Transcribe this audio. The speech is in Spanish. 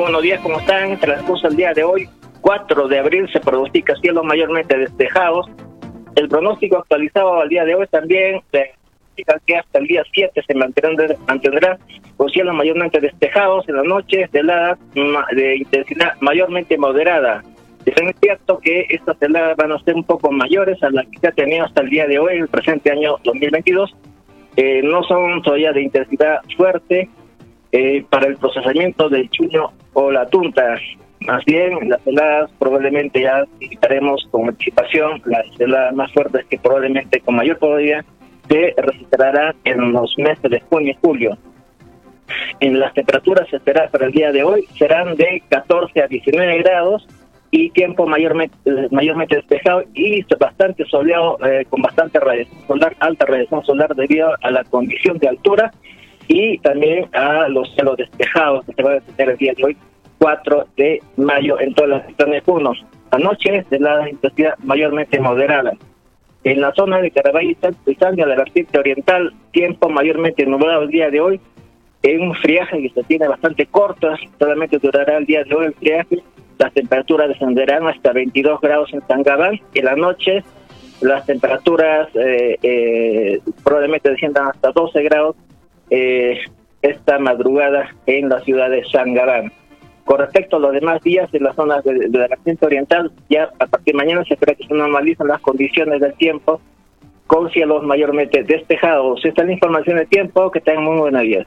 buenos días, ¿cómo están? Transcurso el día de hoy, 4 de abril, se pronostica cielos mayormente despejados. El pronóstico actualizado al día de hoy también indica que hasta el día 7 se mantendrán, mantendrán con cielos mayormente despejados en las noches de heladas de intensidad mayormente moderada. Es cierto que estas heladas van a ser un poco mayores a las que se ha tenido hasta el día de hoy, el presente año 2022. Eh, no son todavía de intensidad fuerte eh, para el procesamiento del chuño o la tunta. Más bien, las heladas probablemente ya visitaremos con anticipación, las heladas más fuertes que probablemente con mayor probabilidad se registrarán en los meses de junio y julio. En las temperaturas esperadas para el día de hoy serán de 14 a 19 grados y tiempo mayormente, mayormente despejado y bastante soleado, eh, con bastante radiación solar, alta radiación solar debido a la condición de altura y también a los cielos despejados que se van a tener el día de hoy, 4 de mayo, en todas las regiones 1. Anoche de la intensidad mayormente moderada. En la zona de Carabay y Sandia de la vertiente oriental, tiempo mayormente nublado el día de hoy, en un friaje que se tiene bastante corto, solamente durará el día de hoy el friaje las temperaturas descenderán hasta 22 grados en Tangabán. En la noche las temperaturas eh, eh, probablemente desciendan hasta 12 grados eh, esta madrugada en la ciudad de Sangabán. Con respecto a los demás días en las zonas de, la vertiente oriental, ya a partir de mañana se espera que se normalizan las condiciones del tiempo con cielos mayormente despejados. Esta es la información del tiempo. Que tengan muy buenos días.